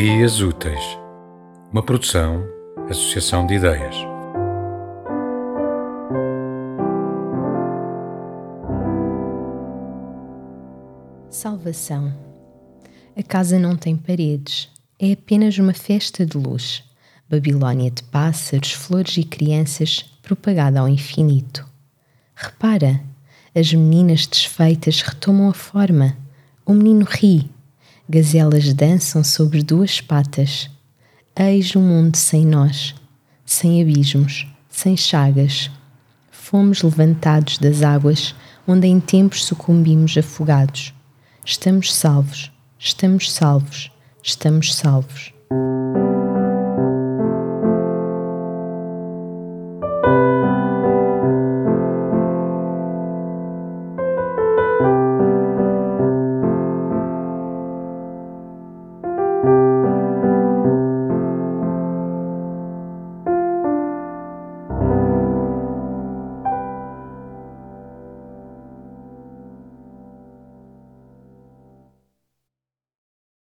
Ideias Úteis, uma produção, associação de ideias. Salvação. A casa não tem paredes, é apenas uma festa de luz. Babilônia de pássaros, flores e crianças propagada ao infinito. Repara, as meninas desfeitas retomam a forma. O menino ri. Gazelas dançam sobre duas patas. Eis um mundo sem nós, sem abismos, sem chagas. Fomos levantados das águas onde em tempos sucumbimos afogados. Estamos salvos, estamos salvos, estamos salvos.